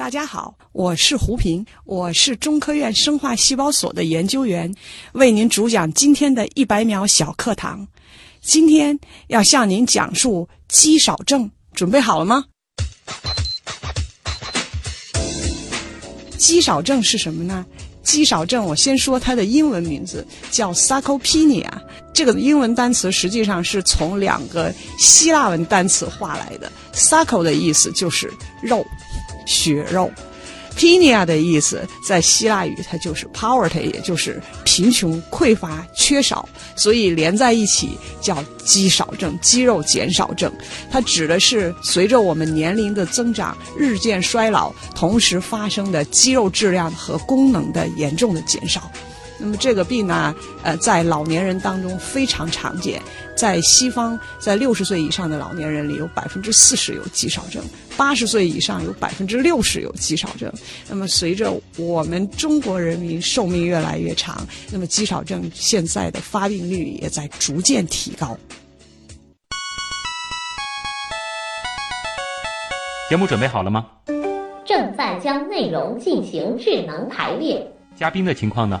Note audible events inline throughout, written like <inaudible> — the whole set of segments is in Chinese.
大家好，我是胡平，我是中科院生化细胞所的研究员，为您主讲今天的一百秒小课堂。今天要向您讲述肌少症，准备好了吗？肌少症是什么呢？肌少症，我先说它的英文名字叫 sarcopenia。这个英文单词实际上是从两个希腊文单词化来的，sarco 的意思就是肉。血肉，penia 的意思在希腊语它就是 poverty，也就是贫穷、匮乏、缺少，所以连在一起叫肌少症、肌肉减少症。它指的是随着我们年龄的增长，日渐衰老，同时发生的肌肉质量和功能的严重的减少。那么这个病呢，呃，在老年人当中非常常见。在西方，在六十岁以上的老年人里，有百分之四十有肌少症；八十岁以上有百分之六十有肌少症。那么，随着我们中国人民寿命越来越长，那么肌少症现在的发病率也在逐渐提高。节目准备好了吗？正在将内容进行智能排列。嘉宾的情况呢？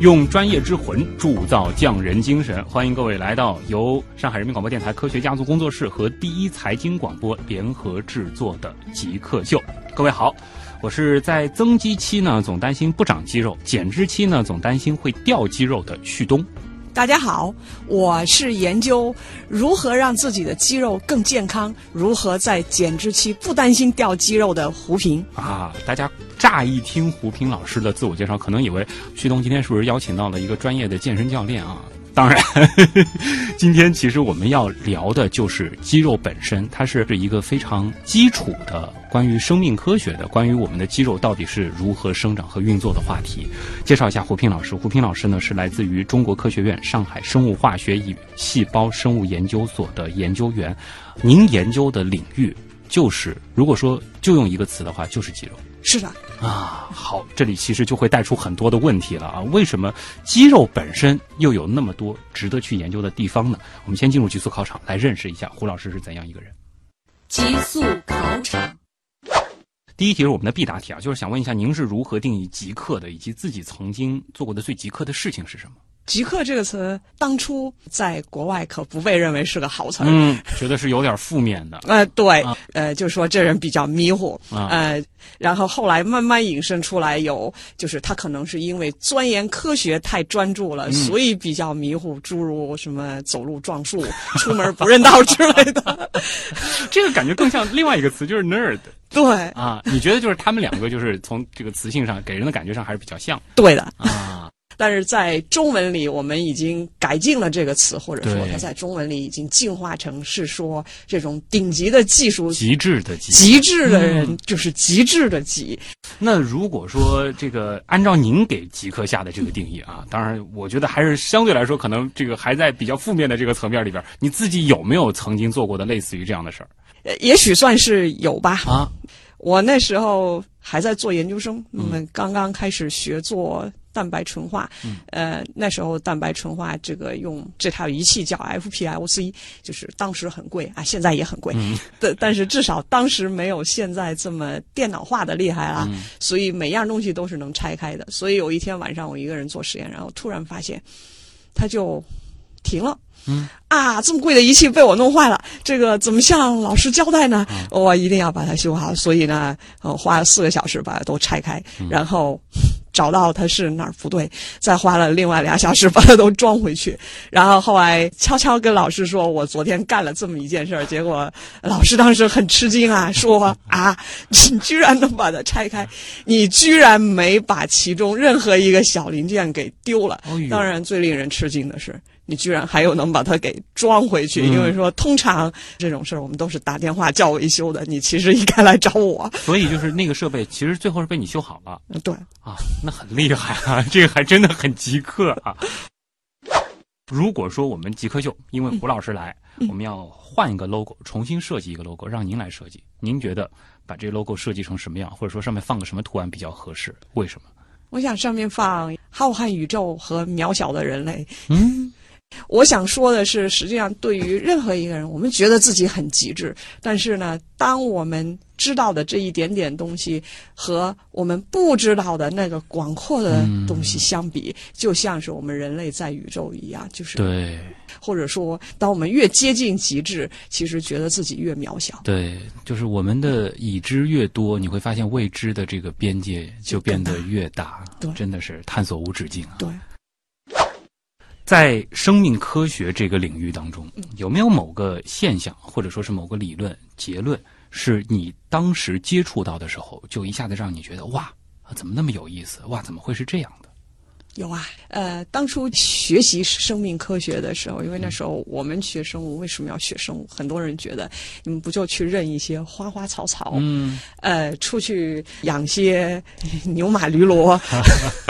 用专业之魂铸造匠人精神，欢迎各位来到由上海人民广播电台科学家族工作室和第一财经广播联合制作的《极客秀》。各位好，我是在增肌期呢总担心不长肌肉，减脂期呢总担心会掉肌肉的旭东。大家好，我是研究如何让自己的肌肉更健康，如何在减脂期不担心掉肌肉的胡平啊。大家乍一听胡平老师的自我介绍，可能以为旭东今天是不是邀请到了一个专业的健身教练啊？当然，<laughs> 今天其实我们要聊的就是肌肉本身，它是一个非常基础的关于生命科学的、关于我们的肌肉到底是如何生长和运作的话题。介绍一下胡平老师，胡平老师呢是来自于中国科学院上海生物化学与细胞生物研究所的研究员。您研究的领域就是，如果说就用一个词的话，就是肌肉。是的啊，好，这里其实就会带出很多的问题了啊。为什么肌肉本身又有那么多值得去研究的地方呢？我们先进入极速考场，来认识一下胡老师是怎样一个人。极速考场，第一题是我们的必答题啊，就是想问一下，您是如何定义极客的，以及自己曾经做过的最极客的事情是什么？极客这个词，当初在国外可不被认为是个好词儿，嗯，觉得是有点负面的。呃，对，呃，就说这人比较迷糊，呃，然后后来慢慢引申出来，有就是他可能是因为钻研科学太专注了，所以比较迷糊，诸如什么走路撞树、出门不认道之类的。<laughs> 这个感觉更像另外一个词，就是 nerd。<laughs> 对啊，你觉得就是他们两个，就是从这个词性上给人的感觉上还是比较像。对的啊。但是在中文里，我们已经改进了这个词，或者说它在中文里已经进化成是说这种顶级的技术、极致的极、极致的人就是极致的极。那如果说这个按照您给极客下的这个定义啊，当然我觉得还是相对来说可能这个还在比较负面的这个层面里边，你自己有没有曾经做过的类似于这样的事儿？也许算是有吧。啊，我那时候还在做研究生，我们刚刚开始学做。蛋白纯化，呃，那时候蛋白纯化这个用这套仪器叫 FPLC，就是当时很贵啊，现在也很贵，但但是至少当时没有现在这么电脑化的厉害啊，所以每样东西都是能拆开的。所以有一天晚上我一个人做实验，然后突然发现，它就停了。嗯啊，这么贵的仪器被我弄坏了，这个怎么向老师交代呢？我一定要把它修好。所以呢，呃，花了四个小时把它都拆开，然后找到它是哪儿不对，再花了另外俩小时把它都装回去。然后后来悄悄跟老师说，我昨天干了这么一件事儿。结果老师当时很吃惊啊，说啊，你居然能把它拆开，你居然没把其中任何一个小零件给丢了。当然，最令人吃惊的是。你居然还有能把它给装回去，嗯因为说通常这种事儿我们都是打电话叫维修的，你其实应该来找我。<laughs> 所以就是那个设备，其实最后是被你修好了对，啊，那很厉害啊，<laughs> 这个还真的很极客啊。如果说我们极客秀因为胡老师来，我们要换一个 logo，重新设计一个 logo，让您来设计，您觉得把这个 logo 设计成什么样，或者说上面放个什么图案比较合适？为什么？我想上面放浩瀚宇宙和渺小的人类。嗯，我想说的是，实际上对于任何一个人，我们觉得自己很极致，但是呢，当我们知道的这一点点东西和我们不知道的那个广阔的东西相比，就像是我们人类在宇宙一样，就是对或者说，当我们越接近极致，其实觉得自己越渺小。对，就是我们的已知越多，你会发现未知的这个边界就变得越大，对真的是探索无止境啊。对，在生命科学这个领域当中，有没有某个现象，或者说是某个理论结论，是你当时接触到的时候，就一下子让你觉得哇，怎么那么有意思？哇，怎么会是这样的？有啊，呃，当初学习生命科学的时候，因为那时候我们学生物，为什么要学生物？很多人觉得你们不就去认一些花花草草，嗯，呃，出去养些牛马驴骡，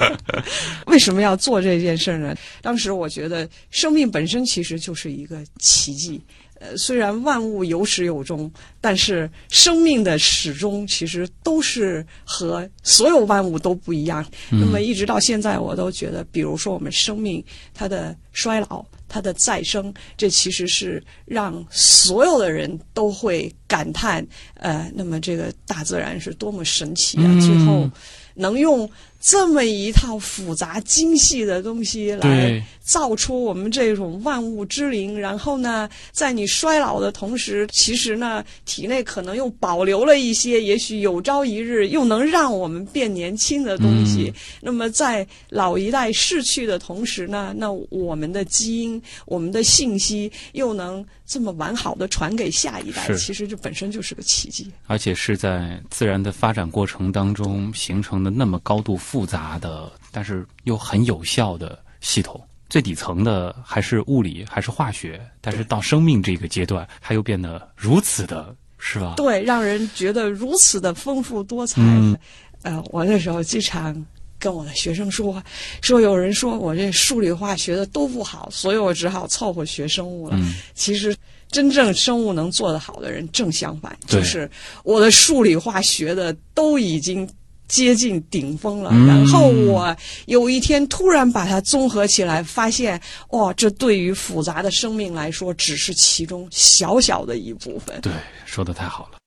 <laughs> 为什么要做这件事呢？当时我觉得生命本身其实就是一个奇迹。呃，虽然万物有始有终，但是生命的始终其实都是和所有万物都不一样。那么一直到现在，我都觉得，比如说我们生命它的衰老、它的再生，这其实是让所有的人都会感叹，呃，那么这个大自然是多么神奇啊！嗯最后能用这么一套复杂精细的东西来造出我们这种万物之灵，然后呢，在你衰老的同时，其实呢，体内可能又保留了一些，也许有朝一日又能让我们变年轻的东西。那么在老一代逝去的同时呢，那我们的基因、我们的信息又能这么完好的传给下一代，其实这本身就是个奇迹。而且是在自然的发展过程当中形成的那么高度复杂的，但是又很有效的系统。最底层的还是物理，还是化学，但是到生命这个阶段，它又变得如此的，是吧？对，让人觉得如此的丰富多彩。嗯呃，我那时候经常跟我的学生说，说有人说我这数理化学的都不好，所以我只好凑合学生物了。嗯其实。真正生物能做得好的人，正相反，就是我的数理化学的都已经接近顶峰了。嗯然后我有一天突然把它综合起来，发现，哇，这对于复杂的生命来说，只是其中小小的一部分。对，说的太好了。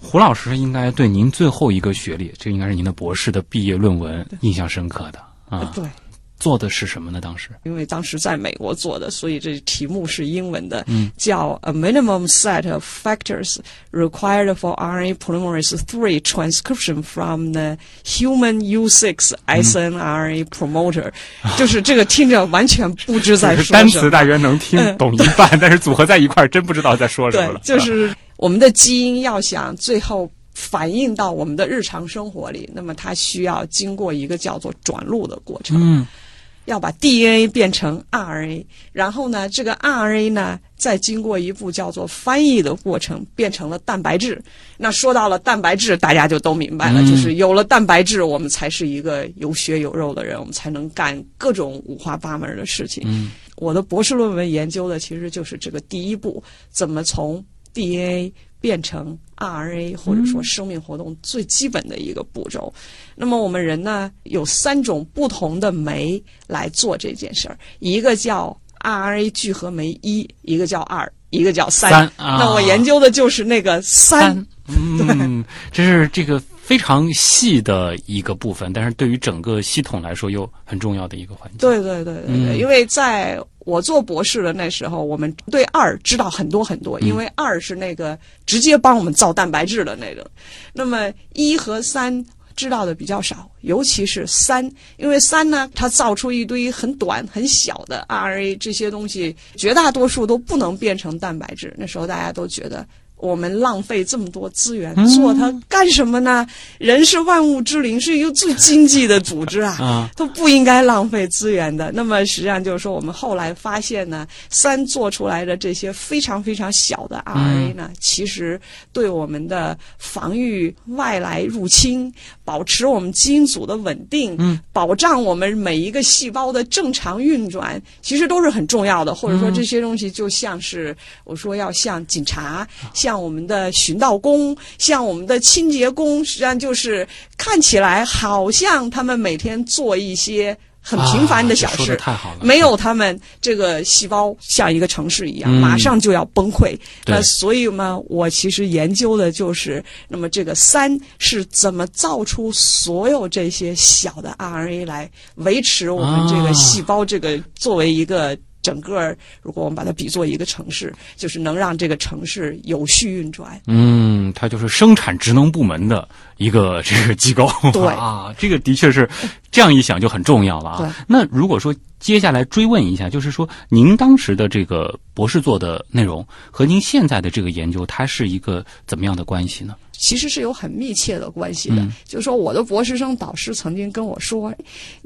胡老师应该对您最后一个学历，这应该是您的博士的毕业论文印象深刻的啊。对。做的是什么呢？当时因为当时在美国做的，所以这题目是英文的，嗯叫 A minimum set of factors required for RNA polymerase three transcription from the human U6 snRNA promoter，、就是这个听着完全不知在说什么。<laughs> 词大约能听嗯懂一半，但是组合在一块儿真不知道在说什么了。，对就是我们的基因要想最后反映到我们的日常生活里，那么它需要经过一个叫做转录的过程。嗯要把 DNA 变成 RNA，然后呢，这个 RNA 呢，再经过一步叫做翻译的过程，变成了蛋白质。那说到了蛋白质，大家就都明白了，嗯就是有了蛋白质，我们才是一个有血有肉的人，我们才能干各种五花八门的事情。嗯我的博士论文研究的其实就是这个第一步，怎么从 DNA 变成 RNA，或者说生命活动最基本的一个步骤。那么我们人呢，有三种不同的酶来做这件事儿，一个叫 RNA 聚合酶一，一个叫二，一个叫三。三啊那我研究的就是那个三。嗯，<laughs> 这是这个非常细的一个部分，但是对于整个系统来说又很重要的一个环节。对对对对对，嗯因为在我做博士的那时候，我们对二知道很多很多，因为二是那个直接帮我们造蛋白质的那种。那么一和三知道的比较少，尤其是三，因为三呢，它造出一堆很短很小的 RNA 这些东西，绝大多数都不能变成蛋白质。那时候大家都觉得我们浪费这么多资源嗯做它干什么呢？人是万物之灵，是一个最经济的组织啊，啊都不应该浪费资源的。那么实际上就是说，我们后来发现呢，三做出来的这些非常非常小的 RNA 呢，其实对我们的防御外来入侵、保持我们基因组的稳定、嗯保障我们每一个细胞的正常运转，其实都是很重要的。或者说这些东西就像是我说要像警察、像我们的巡道工、像我们的清洁工，实际上就是看起来好像他们每天做一些很平凡的小事，得太好了没有他们这个细胞像一个城市一样，嗯马上就要崩溃。那所以嘛，我其实研究的就是，那么这个三是怎么造出所有这些小的 RNA 来维持我们这啊个细胞这个作为一个。整个，如果我们把它比作一个城市，就是能让这个城市有序运转。嗯，它就是生产职能部门的一个这个机构。<laughs> 对 <laughs> 啊，这个的确是这样一想就很重要了啊对。那如果说接下来追问一下，就是说您当时的这个博士做的内容和您现在的这个研究，它是一个怎么样的关系呢？其实是有很密切的关系的。嗯就是说，我的博士生导师曾经跟我说，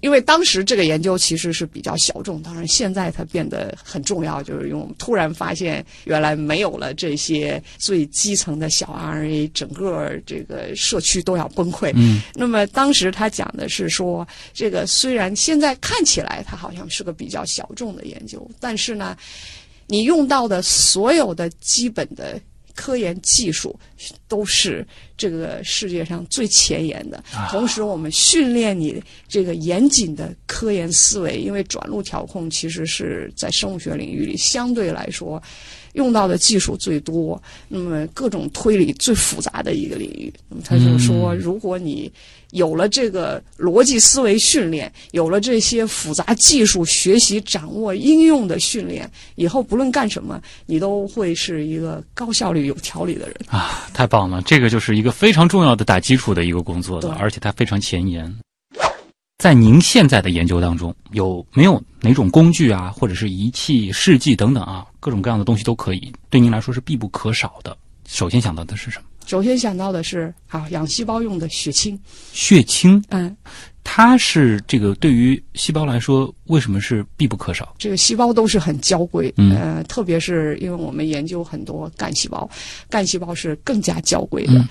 因为当时这个研究其实是比较小众，当然现在它变得很重要，就是因为我们突然发现原来没有了这些最基层的小 RNA，整个这个社区都要崩溃。嗯，那么当时他讲的是说，这个虽然现在看起来它好像是个比较小众的研究，但是呢，你用到的所有的基本的科研技术都是这个世界上最前沿的。同时，我们训练你这个严谨的科研思维，因为转录调控其实是在生物学领域里相对来说用到的技术最多，那么各种推理最复杂的一个领域。那么他就说，如果你有了这个逻辑思维训练，有了这些复杂技术学习、掌握、应用的训练，以后不论干什么，你都会是一个高效率、有条理的人。啊，太棒了！这个就是一个非常重要的打基础的一个工作的，而且它非常前沿。在您现在的研究当中，有没有哪种工具啊，或者是仪器、试剂等等啊，各种各样的东西都可以，对您来说是必不可少的？首先想到的是什么？首先想到的是，啊养细胞用的血清，血清，嗯，它是这个对于细胞来说，为什么是必不可少？这个细胞都是很娇贵，嗯呃，特别是因为我们研究很多干细胞，干细胞是更加娇贵的，嗯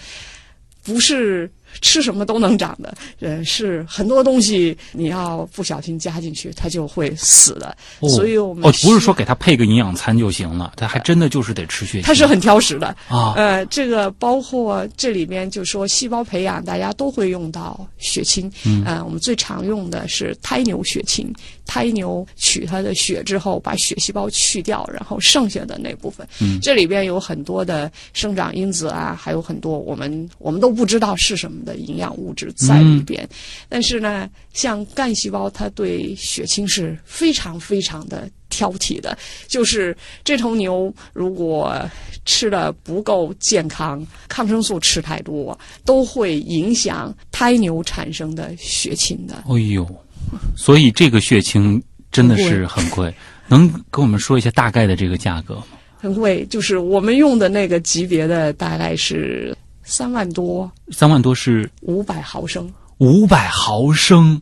不是吃什么都能长的，呃，是很多东西你要不小心加进去，它就会死的。哦所以我们哦，不是说给它配个营养餐就行了，它还真的就是得吃血清。它是很挑食的，啊，呃，这个包括这里面就说细胞培养，大家都会用到血清。嗯。呃，我们最常用的是胎牛血清，胎牛取它的血之后，把血细胞去掉，然后剩下的那部分，嗯。这里边有很多的生长因子啊，还有很多我们我们都不知道是什么的营养物质在里边。但是呢，像干细胞，它对血清是非常非常的挑剔的，就是这头牛如果吃的不够健康，抗生素吃太多，都会影响胎牛产生的血清的。哎呦，所以这个血清真的是很贵，能跟我们说一下大概的这个价格吗？很贵，就是我们用的那个级别的大概是三万多，三万多是五百毫升。五百毫升。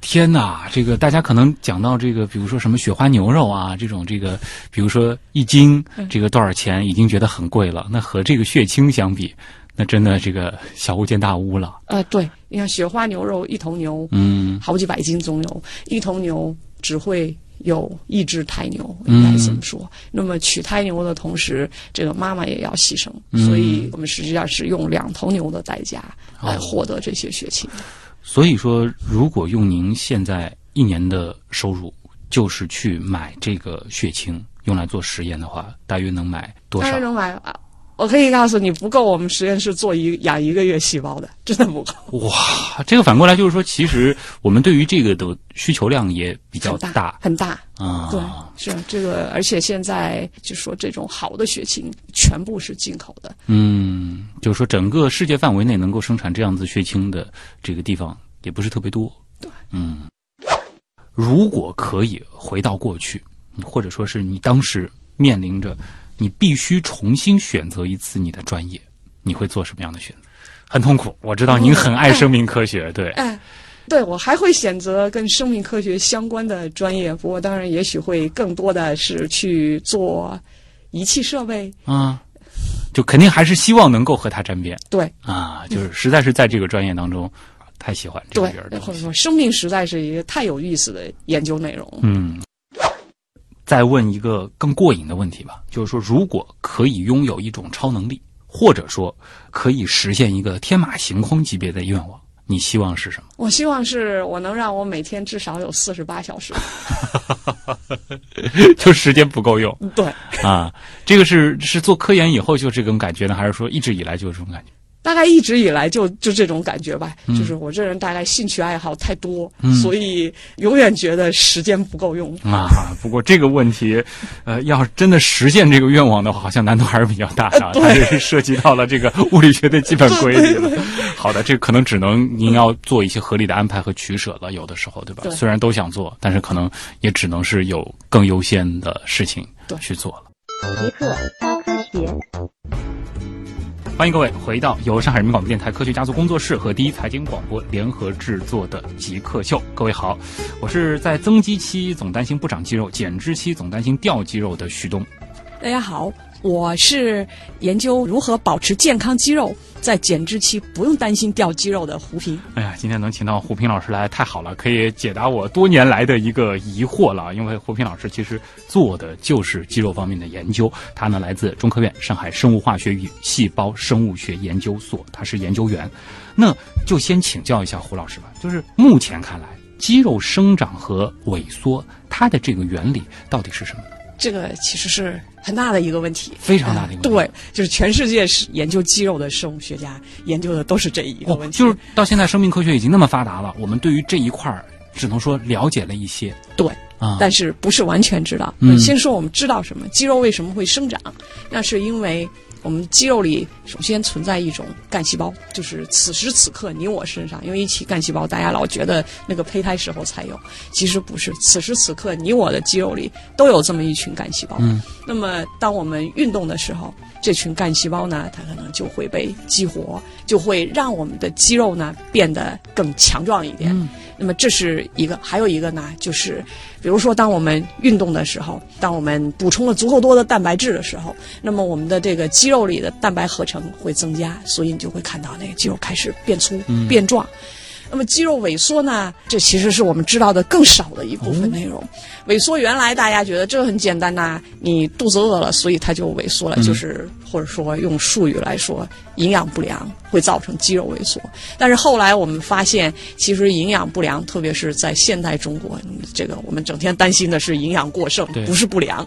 天哪，这个大家可能讲到这个，比如说什么雪花牛肉啊，这种这个，比如说一斤这个多少钱，已经觉得很贵了。那和这个血清相比，那真的这个小巫见大巫了。呃，对，你看雪花牛肉一头牛嗯好几百斤总有，一头牛只会有一只胎牛，嗯应该这么说。那么取胎牛的同时，这个妈妈也要牺牲，嗯所以我们实际上是用两头牛的代价来哦获得这些血清的。所以说，如果用您现在一年的收入，就是去买这个血清用来做实验的话，大约能买多少当然？能买啊！我可以告诉你，不够我们实验室做一养一个月细胞的，真的不够。哇，这个反过来就是说，其实我们对于这个的需求量也比较很大，很大。啊。对，是啊这个，而且现在就说这种好的血清全部是进口的，嗯，就是说整个世界范围内能够生产这样子血清的这个地方也不是特别多。对，嗯，如果可以回到过去，或者说是你当时面临着你必须重新选择一次你的专业，你会做什么样的选择？很痛苦，我知道您很爱生命科学，对，哎，对我还会选择跟生命科学相关的专业，不过当然也许会更多的是去做仪器设备。啊，就肯定还是希望能够和它沾边对啊，就是实在是在这个专业当中太喜欢这对边的，东西。或者说生命实在是一个太有意思的研究内容。嗯，再问一个更过瘾的问题吧，就是说，如果可以拥有一种超能力，或者说可以实现一个天马行空级别的愿望，你希望是什么？我希望是我能让我每天至少有四十八小时。<laughs> 就时间不够用对，啊？这个是是做科研以后就这种感觉呢，还是说一直以来就有这种感觉？大概一直以来就就这种感觉吧，嗯就是我这人大概兴趣爱好太多，所以永远觉得时间不够用。啊，不过这个问题，呃，要是真的实现这个愿望的话，好像难度还是比较大的啊，它这是涉及到了这个物理学的基本规律了。好的，这可能只能您要做一些合理的安排和取舍了，有的时候，对吧？对虽然都想做，但是可能也只能是有更优先的事情对去做了。极客高科学。欢迎各位回到由上海人民广播电台科学家族工作室和第一财经广播联合制作的《极客秀》。各位好，我是在增肌期总担心不长肌肉，减脂期总担心掉肌肉的徐东。大家好，我是研究如何保持健康肌肉，在减脂期不用担心掉肌肉的胡平。哎呀，今天能请到胡平老师来，太好了，可以解答我多年来的一个疑惑了。因为胡平老师其实做的就是肌肉方面的研究，他呢来自中科院上海生物化学与细胞生物学研究所，他是研究员。那就先请教一下胡老师吧，就是目前看来，肌肉生长和萎缩它的这个原理到底是什么？这个其实是很大的一个问题，非常大的一个问题对，就是全世界是研究肌肉的生物学家研究的都是这一个问题。就是到现在生命科学已经那么发达了，我们对于这一块儿只能说了解了一些对，啊。但是不是完全知道。嗯先说我们知道什么，肌肉为什么会生长？那是因为我们肌肉里首先存在一种干细胞，就是此时此刻你我身上，因为一起干细胞，大家老觉得那个胚胎时候才有，其实不是。此时此刻你我的肌肉里都有这么一群干细胞。嗯。那么当我们运动的时候，这群干细胞呢，它可能就会被激活，就会让我们的肌肉呢变得更强壮一点。嗯那么这是一个，还有一个呢，就是比如说，当我们运动的时候，当我们补充了足够多的蛋白质的时候，那么我们的这个肌肉里的蛋白合成会增加，所以你就会看到那个肌肉开始变粗、变壮。那么肌肉萎缩呢？这其实是我们知道的更少的一部分内容。萎缩原来大家觉得这很简单呐、你肚子饿了，所以它就萎缩了，就是或者说用术语来说，营养不良会造成肌肉萎缩。但是后来我们发现，其实营养不良，特别是在现代中国，嗯这个我们整天担心的是营养过剩，不是不良。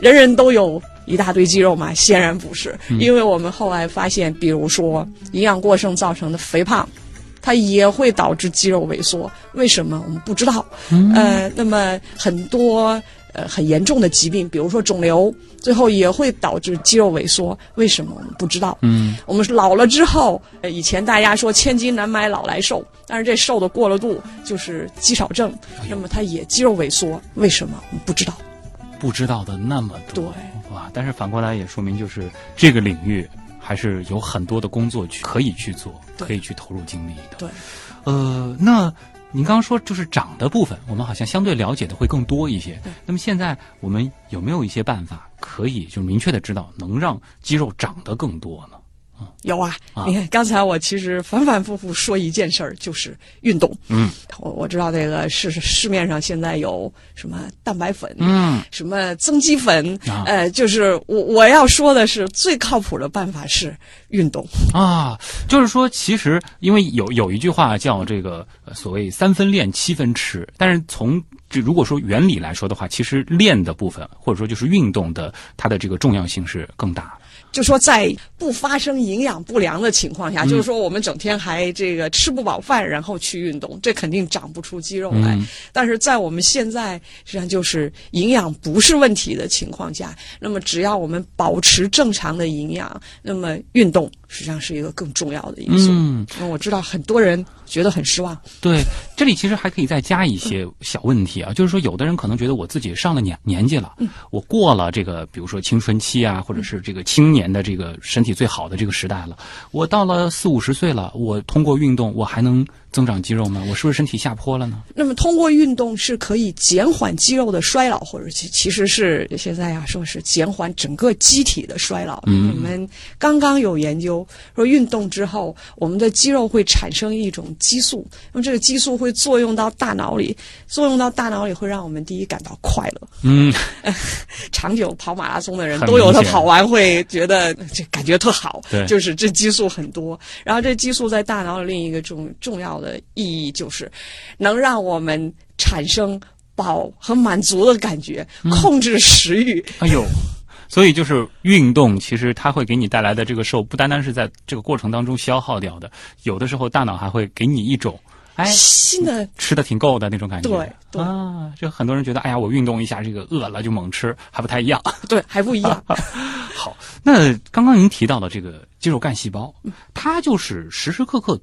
人人都有一大堆肌肉嘛？显然不是，因为我们后来发现，比如说营养过剩造成的肥胖，它也会导致肌肉萎缩。为什么？我们不知道。呃，那么很多呃很严重的疾病，比如说肿瘤，最后也会导致肌肉萎缩。为什么？我们不知道。嗯，我们老了之后，呃以前大家说千金难买老来瘦，但是这瘦的过了度就是肌少症，那么它也肌肉萎缩。为什么？我们不知道。不知道的那么多，对哇！但是反过来也说明，就是这个领域还是有很多的工作去可以去做，可以去投入精力的。对，呃，那您刚刚说就是涨的部分，我们好像相对了解的会更多一些对。那么现在我们有没有一些办法可以就明确的知道能让肌肉长得更多呢？有啊，啊你看刚才我其实反反复复说一件事儿，就是运动。嗯，我我知道这个市市面上现在有什么蛋白粉，嗯，什么增肌粉，啊呃，就是我我要说的是最靠谱的办法是运动。啊，就是说，其实因为有有一句话叫这个呃所谓三分练七分吃，但是从这如果说原理来说的话，其实练的部分或者说就是运动的它的这个重要性是更大的。就说在不发生营养不良的情况下，嗯就是说我们整天还这个吃不饱饭，然后去运动，这肯定长不出肌肉来。嗯但是在我们现在实际上就是营养不是问题的情况下，那么只要我们保持正常的营养，那么运动实际上是一个更重要的因素。嗯，那我知道很多人觉得很失望。对，这里其实还可以再加一些小问题啊，就是说，有的人可能觉得我自己上了年年纪了，我过了这个，比如说青春期啊，或者是这个青年的这个身体最好的这个时代了，我到了四五十岁了，我通过运动，我还能增长肌肉吗？我是不是身体下坡了呢？那么通过运动是可以减缓肌肉的衰老，或者其其实是现在呀、说是减缓整个机体的衰老。嗯我们刚刚有研究说，运动之后，我们的肌肉会产生一种激素，那么这个激素会作用到大脑里，作用到大脑里会让我们第一感到快乐。嗯，<laughs> 长久跑马拉松的人都有，他跑完会觉得这感觉特好，对就是这激素很多。然后这激素在大脑的另一个重重要的意义就是，能让我们产生饱和满足的感觉，嗯控制食欲。哎呦。所以就是运动，其实它会给你带来的这个瘦，不单单是在这个过程当中消耗掉的，有的时候大脑还会给你一种，哎，新的吃的挺够的那种感觉。对对啊，就很多人觉得，哎呀，我运动一下，这个饿了就猛吃，还不太一样。<laughs> 对还不一样。<laughs> 好，那刚刚您提到的这个肌肉干细胞，它就是时时刻刻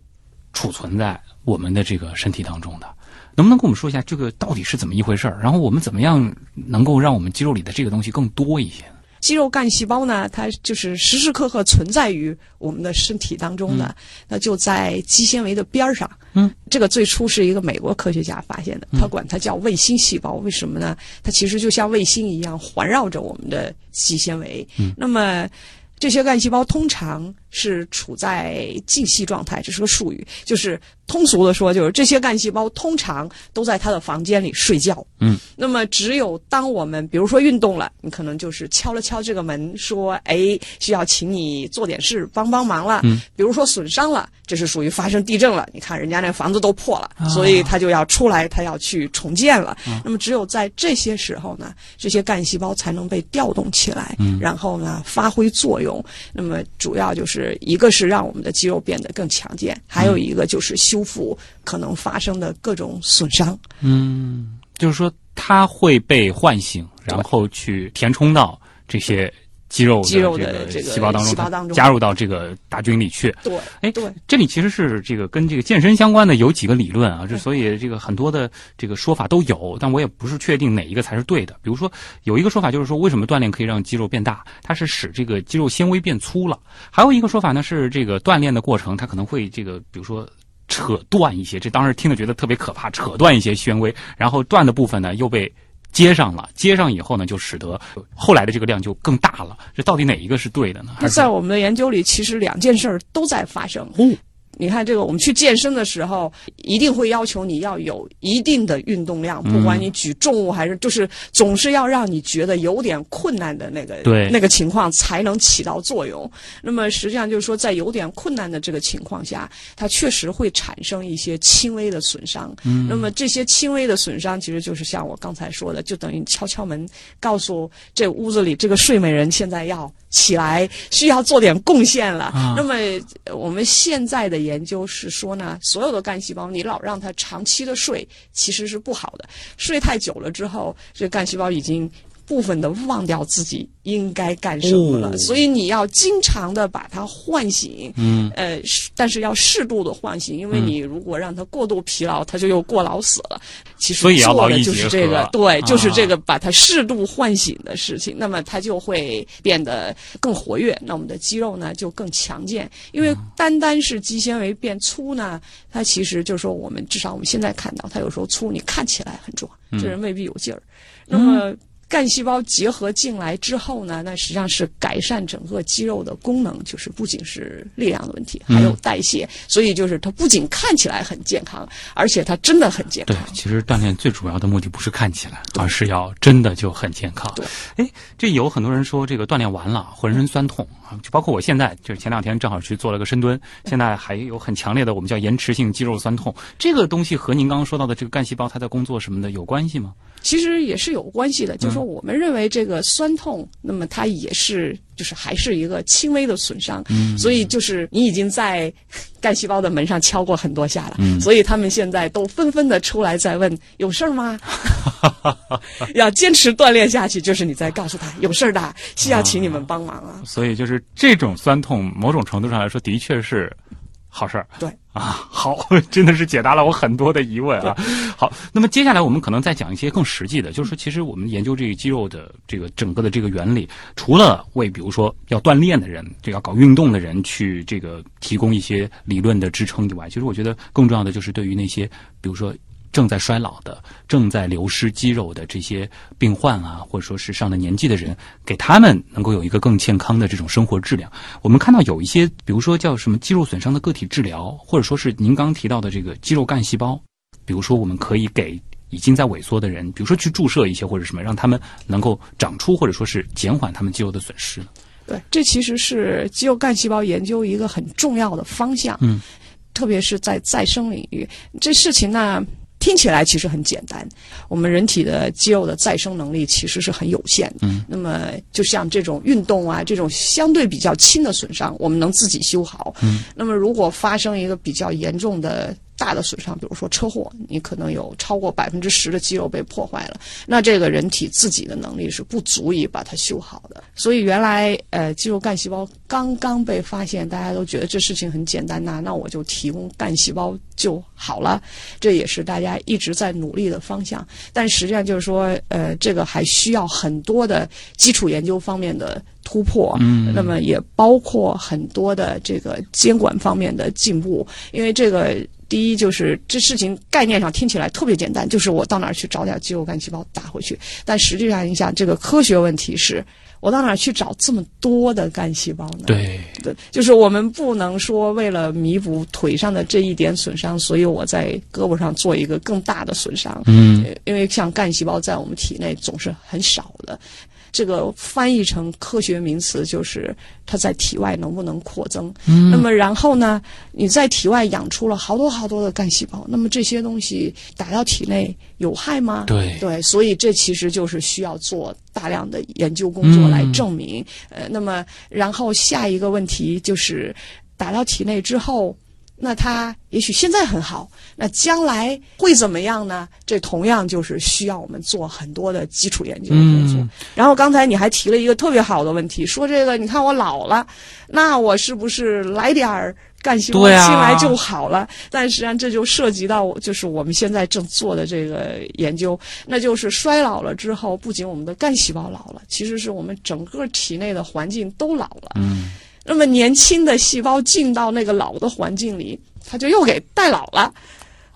储存在我们的这个身体当中的。能不能跟我们说一下这个到底是怎么一回事儿？然后我们怎么样能够让我们肌肉里的这个东西更多一些？肌肉干细胞呢，它就是时时刻刻存在于我们的身体当中的，那就在肌纤维的边儿上。嗯，这个最初是一个美国科学家发现的，他管它叫卫星细胞。为什么呢？它其实就像卫星一样环绕着我们的肌纤维。嗯，那么。这些干细胞通常是处在静息状态，这是个术语，就是通俗的说，就是这些干细胞通常都在他的房间里睡觉。嗯，那么只有当我们比如说运动了，你可能就是敲了敲这个门，说：“哎，需要请你做点事，帮帮忙了。”嗯，比如说损伤了，这是属于发生地震了。你看人家那房子都破了，所以他就要出来，他要去重建了。那么只有在这些时候呢，这些干细胞才能被调动起来，然后呢发挥作用。那么主要就是是一个是让我们的肌肉变得更强健，还有一个就是修复可能发生的各种损伤。嗯，就是说它会被唤醒，然后去填充到这些肌肉肌肉这的这个细胞当中，细胞当中加入到这个大军里去。对，哎，对，这里其实是这个跟这个健身相关的有几个理论啊，这所以这个很多的这个说法都有，但我也不是确定哪一个才是对的。比如说有一个说法就是说，为什么锻炼可以让肌肉变大？它是使这个肌肉纤维变粗了。还有一个说法呢是这个锻炼的过程，它可能会这个比如说。扯断一些，这当时听着觉得特别可怕，扯断一些纤维，然后断的部分呢又被接上了，接上以后呢，就使得后来的这个量就更大了。这到底哪一个是对的呢？那在我们的研究里，其实两件事儿都在发生。哦你看，这个我们去健身的时候，一定会要求你要有一定的运动量，不管你举重物还是，就是总是要让你觉得有点困难的那个对那个情况才能起到作用。那么实际上就是说，在有点困难的这个情况下，它确实会产生一些轻微的损伤。嗯，那么这些轻微的损伤，其实就是像我刚才说的，就等于敲敲门，告诉这屋子里这个睡美人现在要起来，需要做点贡献了。啊那么呃我们现在的研究是说呢，所有的干细胞你老让它长期的睡，其实是不好的。睡太久了之后，这干细胞已经。部分的忘掉自己应该干什么了，哦。所以你要经常的把它唤醒，嗯。呃，但是要适度的唤醒，因为你如果让它过度疲劳，它就又过劳死了。其实做的就是这个，对，就是啊这个把它适度唤醒的事情，那么它就会变得更活跃，那我们的肌肉呢就更强健。因为单单是肌纤维变粗呢，它其实就是说我们至少我们现在看到，它有时候粗，你看起来很壮，这人未必有劲儿。那么干细胞结合进来之后呢，那实际上是改善整个肌肉的功能，就是不仅是力量的问题，还有代谢。所以就是它不仅看起来很健康，而且它真的很健康对。，其实锻炼最主要的目的不是看起来，而是要真的就很健康。对，哎，这有很多人说这个锻炼完了浑身酸痛啊，就包括我现在，就是前两天正好去做了个深蹲，现在还有很强烈的我们叫延迟性肌肉酸痛，这个东西和您刚刚说到的这个干细胞它在工作什么的有关系吗？其实也是有关系的，就是说我们认为这个酸痛，那么它也是就是还是一个轻微的损伤，嗯所以就是你已经在干细胞的门上敲过很多下了，嗯所以他们现在都纷纷的出来在问有事儿吗？<laughs> 要坚持锻炼下去，就是你在告诉他有事儿的，需要请你们帮忙啊。所以就是这种酸痛，某种程度上来说，的确是好事儿。对啊，<laughs> 好，<laughs> 真的是解答了我很多的疑问啊。好，那么接下来我们可能再讲一些更实际的，就是说，其实我们研究这个肌肉的这个整个的这个原理，除了为比如说要锻炼的人，这要搞运动的人去这个提供一些理论的支撑以外，其实我觉得更重要的就是对于那些比如说。正在衰老的、正在流失肌肉的这些病患啊，或者说是上了年纪的人，给他们能够有一个更健康的这种生活质量。我们看到有一些，比如说叫什么肌肉损伤的个体治疗，或者说是您刚提到的这个肌肉干细胞，比如说我们可以给已经在萎缩的人，比如说去注射一些或者什么，让他们能够长出或者说是减缓他们肌肉的损失。对，这其实是肌肉干细胞研究一个很重要的方向。嗯，特别是在再生领域，这事情呢。听起来其实很简单，我们人体的肌肉的再生能力其实是很有限的。嗯，那么就像这种运动啊，这种相对比较轻的损伤，我们能自己修好。嗯，那么如果发生一个比较严重的大的损伤，比如说车祸，你可能有超过百分之十的肌肉被破坏了，那这个人体自己的能力是不足以把它修好的。所以原来呃肌肉干细胞刚刚被发现，大家都觉得这事情很简单呐、那我就提供干细胞就好了，这也是大家一直在努力的方向。但实际上就是说，呃，这个还需要很多的基础研究方面的突破，嗯那么也包括很多的这个监管方面的进步，因为这个。第一就是这事情概念上听起来特别简单，就是我到哪儿去找点肌肉干细胞打回去。但实际上，你想这个科学问题是，我到哪儿去找这么多的干细胞呢？对，对，就是我们不能说为了弥补腿上的这一点损伤，所以我在胳膊上做一个更大的损伤。嗯呃因为像干细胞在我们体内总是很少的。这个翻译成科学名词就是它在体外能不能扩增。嗯那么然后呢，你在体外养出了好多好多的干细胞，那么这些东西打到体内有害吗？对对，所以这其实就是需要做大量的研究工作来证明。呃，那么然后下一个问题就是打到体内之后。那它也许现在很好，那将来会怎么样呢？这同样就是需要我们做很多的基础研究工作。嗯然后刚才你还提了一个特别好的问题，说这个你看我老了，那我是不是来点儿干细胞进来就好了？但实际上这就涉及到就是我们现在正做的这个研究，那就是衰老了之后，不仅我们的干细胞老了，其实是我们整个体内的环境都老了。嗯那么年轻的细胞进到那个老的环境里，它就又给带老了。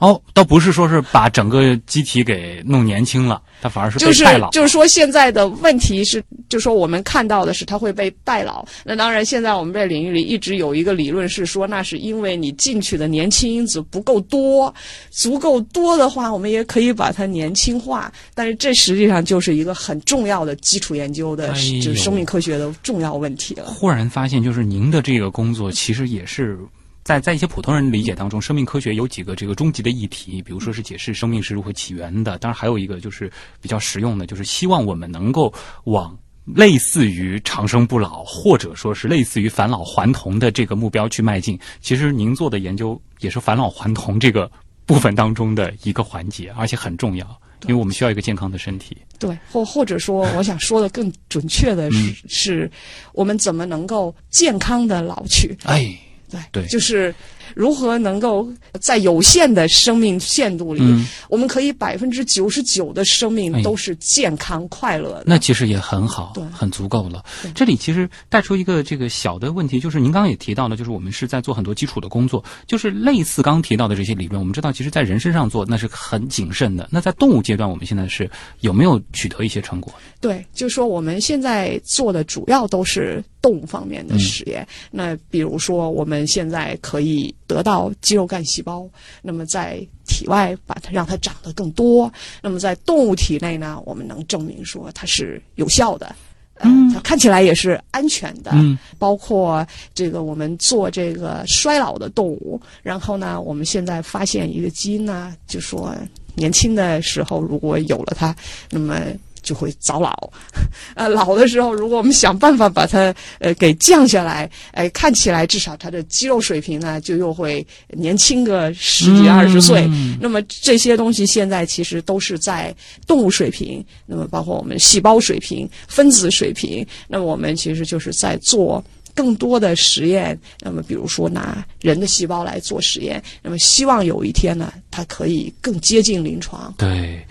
哦，倒不是说是把整个机体给弄年轻了，它反而是就是被带老。就是说，现在的问题是，就是说我们看到的是它会被代老。那当然，现在我们这领域里一直有一个理论是说，那是因为你进去的年轻因子不够多，足够多的话，我们也可以把它年轻化。但是这实际上就是一个很重要的基础研究的，哎就是生命科学的重要问题了。忽然发现，就是您的这个工作其实也是在在一些普通人理解当中，生命科学有几个这个终极的议题，比如说是解释生命是如何起源的，当然还有一个就是比较实用的，就是希望我们能够往。类似于长生不老，或者说是类似于返老还童的这个目标去迈进。其实您做的研究也是返老还童这个部分当中的一个环节，而且很重要，因为我们需要一个健康的身体。对，或或者说，我想说的更准确的是，嗯是我们怎么能够健康的老去？哎，对，对。就是如何能够在有限的生命限度里，嗯我们可以百分之九十九的生哎命都是健康快乐的。那其实也很好对，很足够了。这里其实带出一个这个小的问题，就是您刚刚也提到了，就是我们是在做很多基础的工作，就是类似刚提到的这些理论，我们知道，其实在人身上做那是很谨慎的。那在动物阶段，我们现在是有没有取得一些成果？对，就是说我们现在做的主要都是动物方面的实验。那比如说，我们现在可以得到肌肉干细胞，那么在体外把它让它长得更多，那么在动物体内呢，我们能证明说它是有效的。嗯，它看起来也是安全的，嗯包括这个我们做这个衰老的动物，然后呢，我们现在发现一个基因呢，就说年轻的时候如果有了它，那么就会早老。<laughs> 呃，老的时候，如果我们想办法把它呃给降下来，哎，看起来至少它的肌肉水平呢就又会年轻个十几二十岁。那么这些东西现在其实都是在动物水平，那么包括我们细胞水平、分子水平，那么我们其实就是在做。更多的实验，那么比如说拿人的细胞来做实验，那么希望有一天呢，它可以更接近临床。对，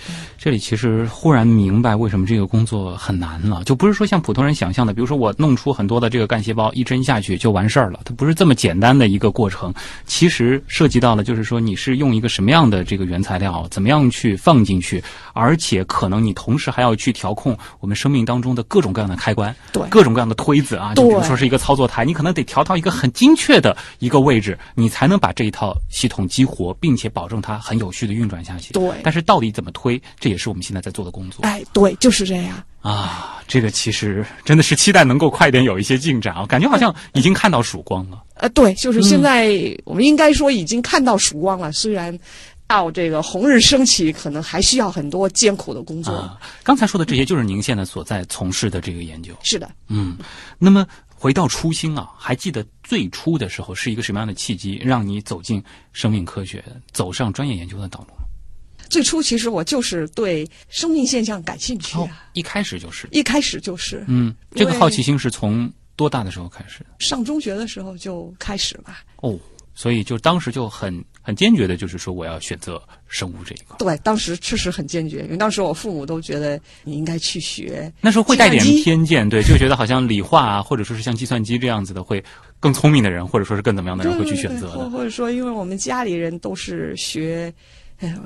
这里其实忽然明白为什么这个工作很难了，就不是说像普通人想象的，比如说我弄出很多的这个干细胞，一针下去就完事儿了，它不是这么简单的一个过程。其实涉及到了，就是说你是用一个什么样的这个原材料，怎么样去放进去，而且可能你同时还要去调控我们生命当中的各种各样的开关，对，各种各样的推子啊，就比如说是一个操作台，你可能得调到一个很精确的一个位置，你才能把这一套系统激活，并且保证它很有序的运转下去。对，但是到底怎么推，这也是我们现在在做的工作。哎，对，就是这样啊。这个其实真的是期待能够快点有一些进展啊，感觉好像已经看到曙光了。呃，对，就是现在我们应该说已经看到曙光了，虽然。到这个红日升起，可能还需要很多艰苦的工作。啊，刚才说的这些，就是您现在所在从事的这个研究。是的，嗯。那么回到初心啊，还记得最初的时候是一个什么样的契机，让你走进生命科学，走上专业研究的道路？最初其实我就是对生命现象感兴趣啊，一开始就是，一开始就是。嗯，这个好奇心是从多大的时候开始？上中学的时候就开始了。哦。所以就当时就很很坚决的，就是说我要选择生物这一块。对，当时确实很坚决，因为当时我父母都觉得你应该去学。那时候会带点偏见，对，就觉得好像理化啊，或者说是像计算机这样子的，会更聪明的人，或者说是更怎么样的人会去选择的。或者说，因为我们家里人都是学，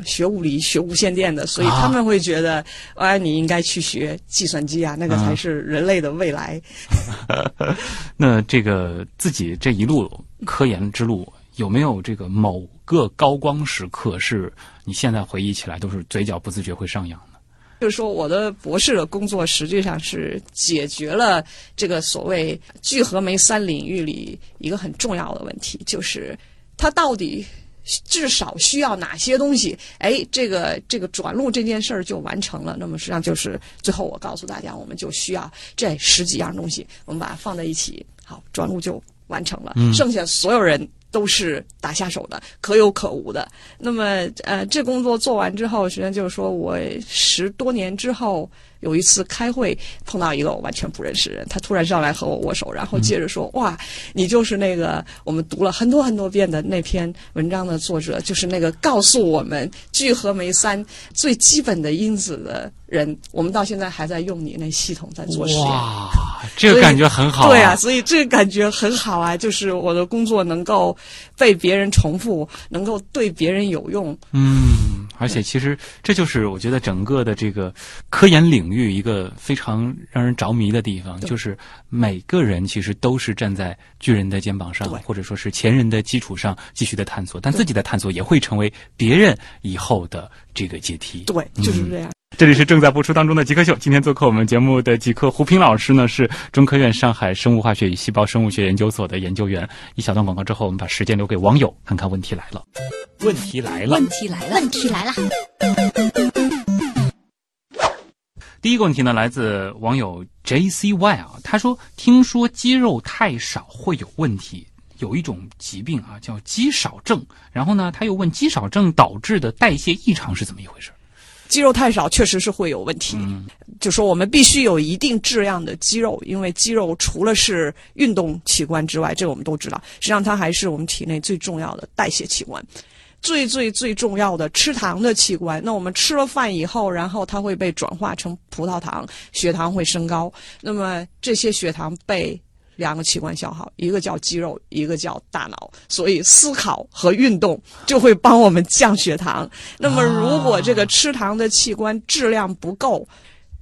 学物理、学无线电的，所以他们会觉得，哎，你应该去学计算机啊，那个才是人类的未来。<laughs> 那这个自己这一路科研之路。有没有这个某个高光时刻，是你现在回忆起来都是嘴角不自觉会上扬的？就是说，我的博士的工作实际上是解决了这个所谓聚合酶三领域里一个很重要的问题，就是它到底至少需要哪些东西？哎，这个这个转录这件事儿就完成了。那么实际上就是最后我告诉大家，我们就需要这十几样东西，我们把它放在一起，好，转录就完成了。剩下所有人。都是打下手的，可有可无的。那么，呃，这工作做完之后，实际上就是说我十多年之后。有一次开会碰到一个我完全不认识的人，他突然上来和我握手，然后接着说：“哇，你就是那个我们读了很多很多遍的那篇文章的作者，就是那个告诉我们聚合酶三最基本的因子的人。我们到现在还在用你那系统在做实验。”哇，这个感觉很好。对啊，所以这个感觉很好啊，就是我的工作能够被别人重复，能够对别人有用。嗯，而且其实这就是我觉得整个的这个科研领域。一个非常让人着迷的地方，就是每个人其实都是站在巨人的肩膀上，或者说是前人的基础上继续的探索，但自己的探索也会成为别人以后的这个阶梯。对，就是这样。这里是正在播出当中的极客秀，今天做客我们节目的极客胡平老师呢，是中科院上海生物化学与细胞生物学研究所的研究员。一小段广告之后，我们把时间留给网友，看看问题来了。问题来了，问题来了，问题来了。第一个问题呢，来自网友 J C Y 啊，他说：“听说肌肉太少会有问题，有一种疾病啊叫肌少症。然后呢，他又问肌少症导致的代谢异常是怎么一回事？肌肉太少确实是会有问题，就说我们必须有一定质量的肌肉，因为肌肉除了是运动器官之外，这个我们都知道，实际上它还是我们体内最重要的代谢器官。”最最最重要的吃糖的器官，那我们吃了饭以后，然后它会被转化成葡萄糖，血糖会升高。那么这些血糖被两个器官消耗，一个叫肌肉，一个叫大脑。所以思考和运动就会帮我们降血糖。那么如果这个吃糖的器官质量不够。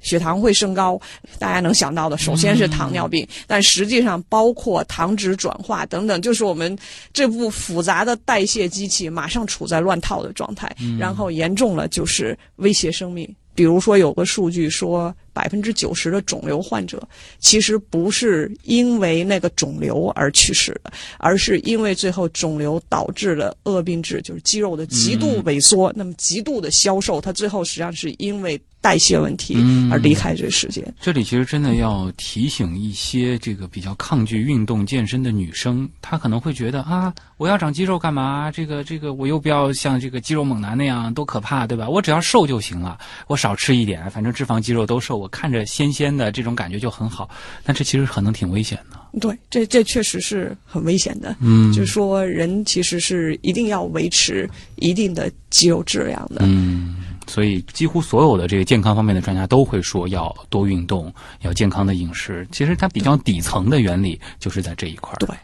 血糖会升高，大家能想到的，首先是糖尿病，但实际上包括糖脂转化等等，就是我们这部复杂的代谢机器马上处在乱套的状态，然后严重了就是威胁生命。比如说有个数据说，百分之九十的肿瘤患者其实不是因为那个肿瘤而去世的，而是因为最后肿瘤导致了恶病质，就是肌肉的极度萎缩，那么极度的消瘦，它最后实际上是因为。代谢问题嗯而离开这个世界。这里其实真的要提醒一些这个比较抗拒运动健身的女生，她可能会觉得啊，我要长肌肉干嘛？这个这个我又不要像这个肌肉猛男那样多可怕，对吧？我只要瘦就行了，我少吃一点，反正脂肪肌肉都瘦，我看着鲜鲜的这种感觉就很好。但这其实可能挺危险的。对，这这确实是很危险的。嗯就是说，人其实是一定要维持一定的肌肉质量的。嗯，所以几乎所有的这个健康方面的专家都会说要多运动，要健康的饮食。其实它比较底层的原理就是在这一块儿。对。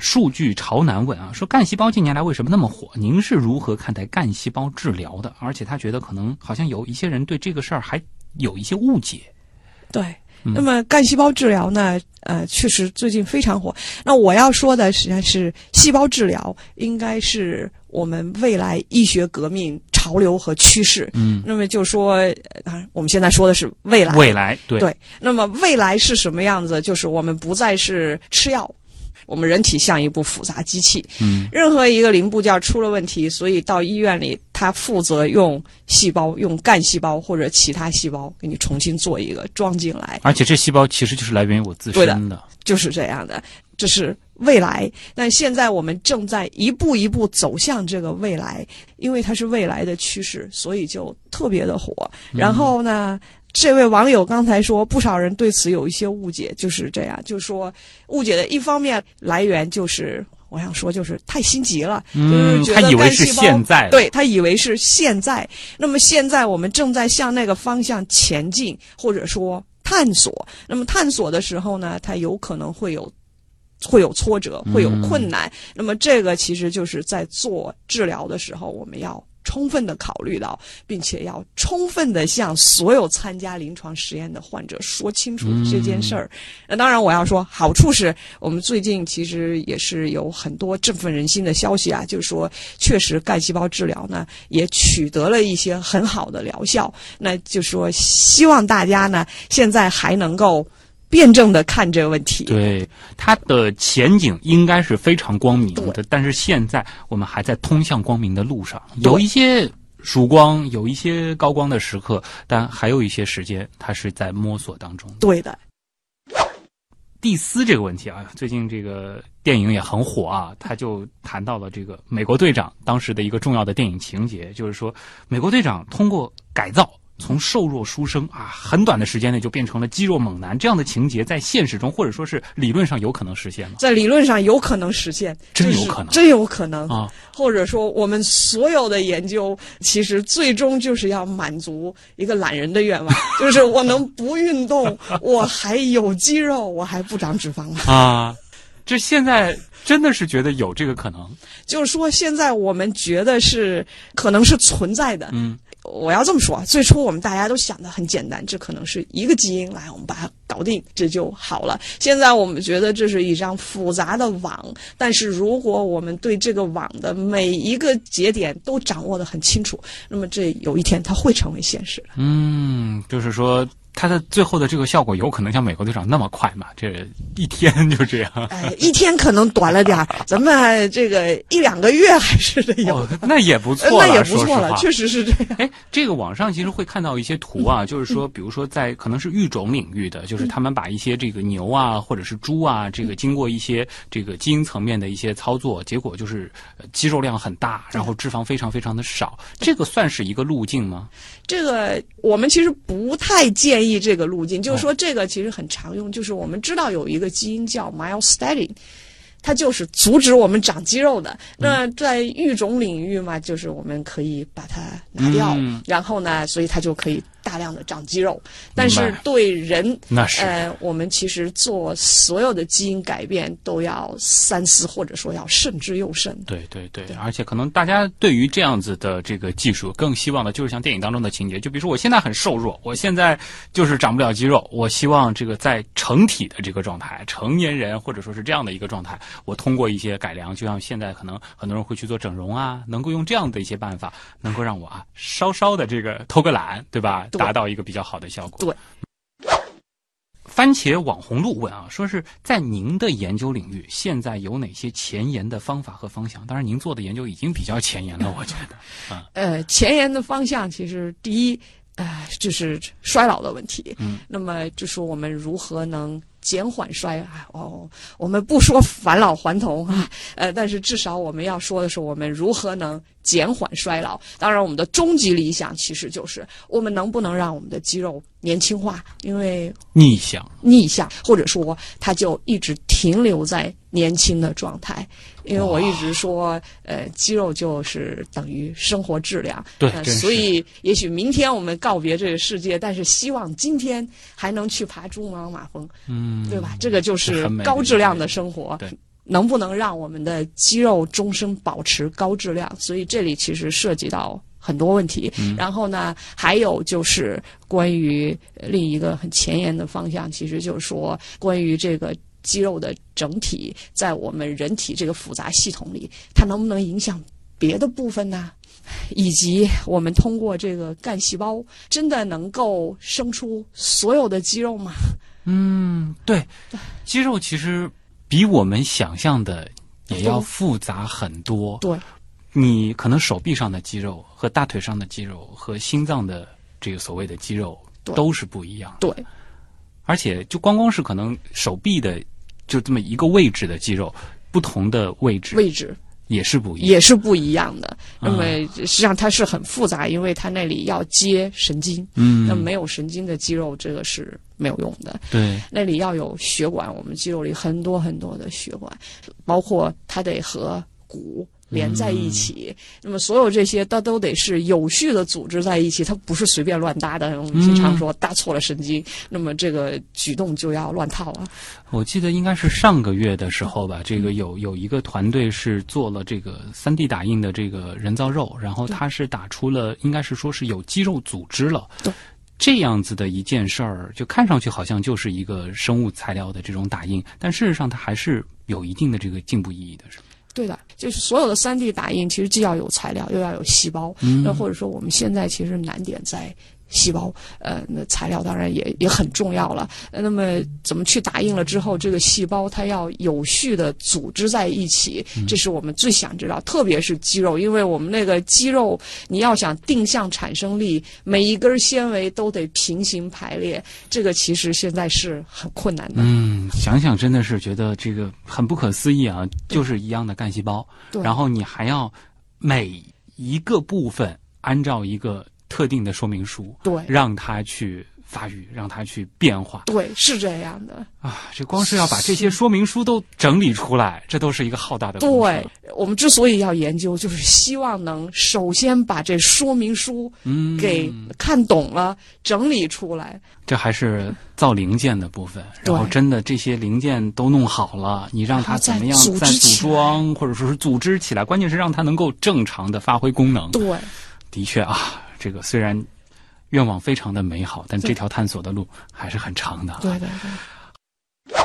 数据朝南问啊，说干细胞近年来为什么那么火？您是如何看待干细胞治疗的？而且他觉得可能好像有一些人对这个事儿还有一些误解。对，嗯那么干细胞治疗呢？呃，确实最近非常火。那我要说的实际上是，细胞治疗应该是我们未来医学革命潮流和趋势。嗯，那么就说，啊我们现在说的是未来。未来对对，那么未来是什么样子？就是我们不再是吃药，我们人体像一部复杂机器，嗯，任何一个零部件出了问题，所以到医院里，他负责用细胞、用干细胞或者其他细胞给你重新做一个装进来，而且这细胞其实就是来源于我自对身的。就是这样的。这是未来，但现在我们正在一步一步走向这个未来，因为它是未来的趋势，所以就特别的火。然后呢？这位网友刚才说，不少人对此有一些误解，就是这样，就是说误解的一方面来源就是，我想说就是太心急了，嗯他以为是现在对他以为是现在。那么现在我们正在向那个方向前进，或者说探索。那么探索的时候呢，它有可能会有。会有挫折，会有困难。那么这个其实就是在做治疗的时候，我们要充分的考虑到，并且要充分的向所有参加临床实验的患者说清楚这件事儿。那当然，我要说好处是我们最近其实也是有很多振奋人心的消息啊，就是说确实干细胞治疗呢也取得了一些很好的疗效。那就说希望大家呢现在还能够。辩证的看这个问题，对它的前景应该是非常光明的，但是现在我们还在通向光明的路上，有一些曙光，有一些高光的时刻，但还有一些时间，它是在摸索当中。对的。蒂斯这个问题啊，最近这个电影也很火啊，他就谈到了这个美国队长当时的一个重要的电影情节，就是说美国队长通过改造。从瘦弱书生啊，很短的时间内就变成了肌肉猛男，这样的情节在现实中或者说是理论上有可能实现吗？在理论上有可能实现，真有可能，真有可能啊！或者说，我们所有的研究其实最终就是要满足一个懒人的愿望，<laughs> 就是我能不运动，我还有肌肉，我还不长脂肪 <laughs> 啊！这现在真的是觉得有这个可能，就是说现在我们觉得是可能是存在的，嗯。我要这么说，最初我们大家都想的很简单，这可能是一个基因，来我们把它搞定，这就好了。现在我们觉得这是一张复杂的网，但是如果我们对这个网的每一个节点都掌握的很清楚，那么这有一天它会成为现实。嗯，就是说。它的最后的这个效果有可能像美国队长那么快吗？这一天就这样？<laughs> 哎，一天可能短了点儿，<laughs> 咱们这个一两个月还是得有、哦，那也不错，那也不错了，确实是这样。哎，这个网上其实会看到一些图啊，<laughs> 就是说，比如说在可能是育种领域的，就是他们把一些这个牛啊或者是猪啊，这个经过一些这个基因层面的一些操作，结果就是肌肉量很大，然后脂肪非常非常的少，这个算是一个路径吗？这个我们其实不太建议这个路径，就是说这个其实很常用，就是我们知道有一个基因叫 myostatin，它就是阻止我们长肌肉的。那在育种领域嘛，就是我们可以把它拿掉，嗯、然后呢，所以它就可以大量的长肌肉。但是对人，那是呃，我们其实做所有的基因改变都要三思，或者说要慎之又慎。对对对，对而且可能大家对于这样子的这个技术，更希望的就是像电影当中的情节，就比如说我现在很瘦弱，我现在就是长不了肌肉，我希望这个在成体的这个状态，成年人或者说是这样的一个状态，我通过一些改良，就像现在可能很多人会去做整容啊，能够用这样的一些办法，能够让我啊稍稍的这个偷个懒，对吧？对达到一个比较好的效果。对。番茄网红路问啊，说是在您的研究领域，现在有哪些前沿的方法和方向？当然，您做的研究已经比较前沿了，我觉得。啊、<laughs> 呃，前沿的方向其实第一。呃，就是衰老的问题。嗯，那么就是我们如何能减缓衰啊？哦，我们不说返老还童啊，呃，但是至少我们要说的是，我们如何能减缓衰老。当然，我们的终极理想其实就是我们能不能让我们的肌肉年轻化，因为逆向，逆向，或者说它就一直停留在年轻的状态。因为我一直说，呃，肌肉就是等于生活质量。呃对所以也许明天我们告别这个世界，但是希望今天还能去爬珠穆朗玛峰，嗯，对吧？这个就是高质量的生活。对能不能让我们的肌肉终生保持高质量？所以这里其实涉及到很多问题。嗯然后呢，还有就是关于呃另一个很前沿的方向，其实就是说关于这个肌肉的整体在我们人体这个复杂系统里，它能不能影响别的部分呢？以及我们通过这个干细胞，真的能够生出所有的肌肉吗？嗯，对，肌肉其实比我们想象的也要复杂很多。对，你可能手臂上的肌肉和大腿上的肌肉和心脏的这个所谓的肌肉都是不一样的。对，而且就光光是可能手臂的就这么一个位置的肌肉，不同的位置位置也是不一样。也是不一样的。那么嗯实际上它是很复杂，因为它那里要接神经，嗯，那没有神经的肌肉，这个是没有用的。对，那里要有血管，我们肌肉里很多很多的血管，包括它得和骨连在一起。那么所有这些它都得是有序的组织在一起，它不是随便乱搭的。我们经常说搭错了神经，那么这个举动就要乱套了。我记得应该是上个月的时候吧，这嗯个有有一个团队是做了这个三 D 打印的这个人造肉，然后它是打出了应该是说是有肌肉组织了。对。这样子的一件事儿，就看上去好像就是一个生物材料的这种打印，但事实上它还是有一定的这个进步意义的，是吧？对的，就是所有的三 D 打印，其实既要有材料，又要有细胞。嗯那或者说，我们现在其实难点在细胞。呃，那材料当然也也很重要了。呃那么怎么去打印了之后，这个细胞它要有序的组织在一起，这是我们最想知道。特别是肌肉，因为我们那个肌肉，你要想定向产生力，每一根纤维都得平行排列，这个其实现在是很困难的。嗯，想想真的是觉得这个很不可思议啊！就是一样的干细胞，然后你还要每一个部分按照一个特定的说明书，对让它去发育，让它去变化对，是这样的。啊！这光是要把这些说明书都整理出来，这都是一个浩大的工对。我们之所以要研究，就是希望能首先把这说明书嗯，给看懂了，整理出来。这还是造零件的部分。然后真的这些零件都弄好了，你让它怎么样再组装，或者说是组织起来，关键是让它能够正常的发挥功能。对，的确啊，这个虽然愿望非常的美好，但这条探索的路还是很长的。对对对。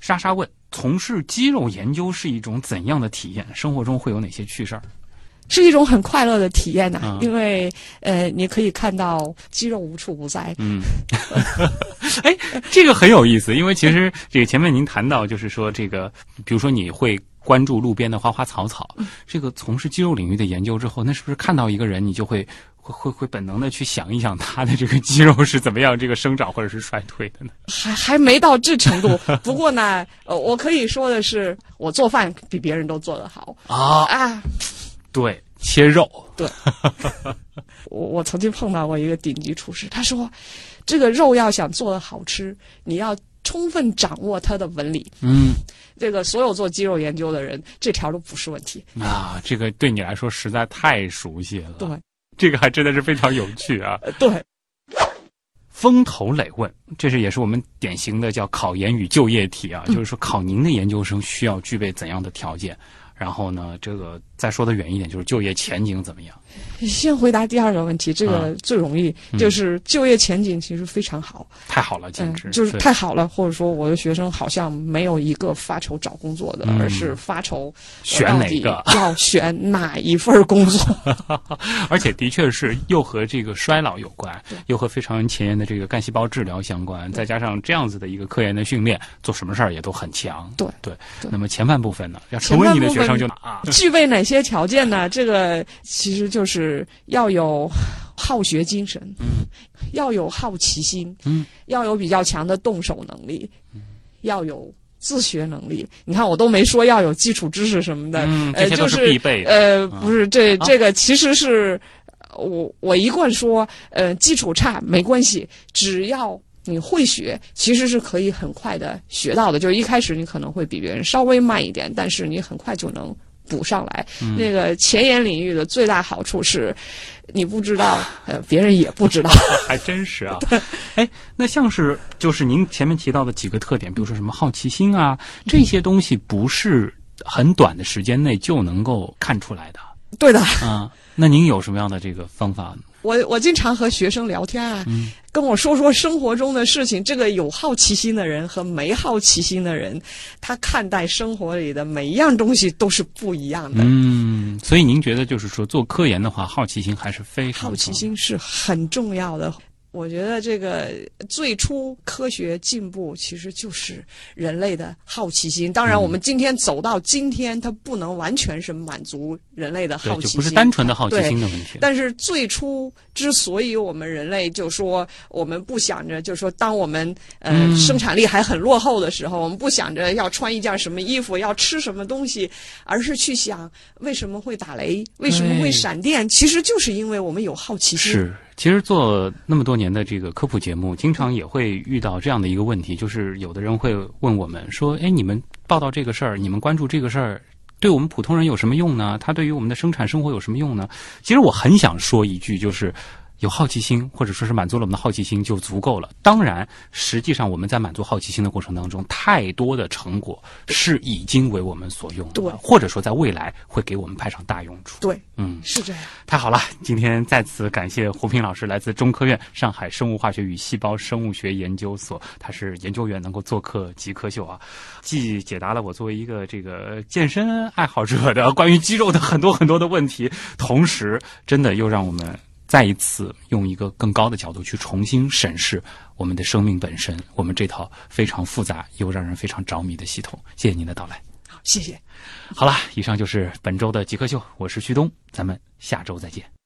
莎莎问：从事肌肉研究是一种怎样的体验？生活中会有哪些趣事儿？是一种很快乐的体验呐、啊因为呃，你可以看到肌肉无处不在。嗯，<laughs> 哎，这个很有意思，因为其实这个前面您谈到，就是说这个，比如说你会关注路边的花花草草，这个从事肌肉领域的研究之后，那是不是看到一个人，你就会会会会本能的去想一想他的这个肌肉是怎么样这个生长或者是衰退的呢？还还没到这程度，不过呢，呃，我可以说的是，我做饭比别人都做得好啊，啊。对，切肉，对 <laughs> 我我曾经碰到过一个顶级厨师，他说，这个肉要想做的好吃，你要充分掌握它的纹理。嗯这个所有做肌肉研究的人，这条都不是问题。啊，这个对你来说实在太熟悉了，对，这个还真的是非常有趣啊。呃对，风头磊问，这是也是我们典型的叫考研与就业题啊，就是说考您的研究生需要具备怎样的条件？然后呢，这个再说的远一点，就是就业前景怎么样？<laughs> 先回答第二个问题，这个最容易，嗯。就是就业前景其实非常好，太好了，简嗯直、，就是太好了，或者说我的学生好像没有一个发愁找工作的，嗯。而是发愁选哪个？要选哪一份工作。<laughs> 而且的确是又和这个衰老有关，又和非常前沿的这个干细胞治疗相关，再加上这样子的一个科研的训练，做什么事儿也都很强。对对。对。那么前半部分呢，要成为你的学生就啊，<laughs> 具备哪些条件呢？这个其实就是要有好学精神，嗯，要有好奇心，嗯，要有比较强的动手能力，要有自学能力。你看，我都没说要有基础知识什么的，嗯呃，这些都就是必备的呃，啊不是，这啊这个其实是呃我我一贯说，呃，基础差没关系，只要。你会学，其实是可以很快的学到的。就是一开始你可能会比别人稍微慢一点，但是你很快就能补上来。嗯那个前沿领域的最大好处是，你不知道，呃，别人也不知道。<laughs> 还真是啊。<laughs> 哎，那像是就是您前面提到的几个特点，比如说什么好奇心啊，这些东西不是很短的时间内就能够看出来的对的，啊。那您有什么样的这个方法呢？我我经常和学生聊天啊，嗯跟我说说生活中的事情。这个有好奇心的人和没好奇心的人，他看待生活里的每一样东西都是不一样的。嗯，所以您觉得就是说做科研的话，好奇心还是非常好奇心是很重要的。我觉得这个最初科学进步其实就是人类的好奇心。当嗯然，我们今天走到今天，它不能完全是满足人类的，好奇心，就不是单纯的好奇心的问题。但是最初之所以我们人类就说我们不想着，就说当我们呃、嗯生产力还很落后的时候，我们不想着要穿一件什么衣服，要吃什么东西，而是去想为什么会打雷，为什么会闪电，其实就是因为我们有好奇心。是，其实做那么多年的这个科普节目，经常也会遇到这样的一个问题，就是有的人会问我们说：“哎，你们报道这个事儿，你们关注这个事儿，对我们普通人有什么用呢？它对于我们的生产生活有什么用呢？”其实我很想说一句，就是。有好奇心，或者说是满足了我们的好奇心就足够了。当然，实际上我们在满足好奇心的过程当中，太多的成果是已经为我们所用的，对或者说在未来会给我们派上大用处。对，嗯，是这样。太好了！今天再次感谢胡平老师，来自中科院上海生物化学与细胞生物学研究所，他是研究员，能够做客极客秀啊，既解答了我作为一个这个健身爱好者的关于肌肉的很多很多的问题，同时真的又让我们再一次用一个更高的角度去重新审视我们的生命本身，我们这套非常复杂又让人非常着迷的系统。谢谢您的到来。好，谢谢。好了，以上就是本周的极客秀，我是旭东，咱们下周再见。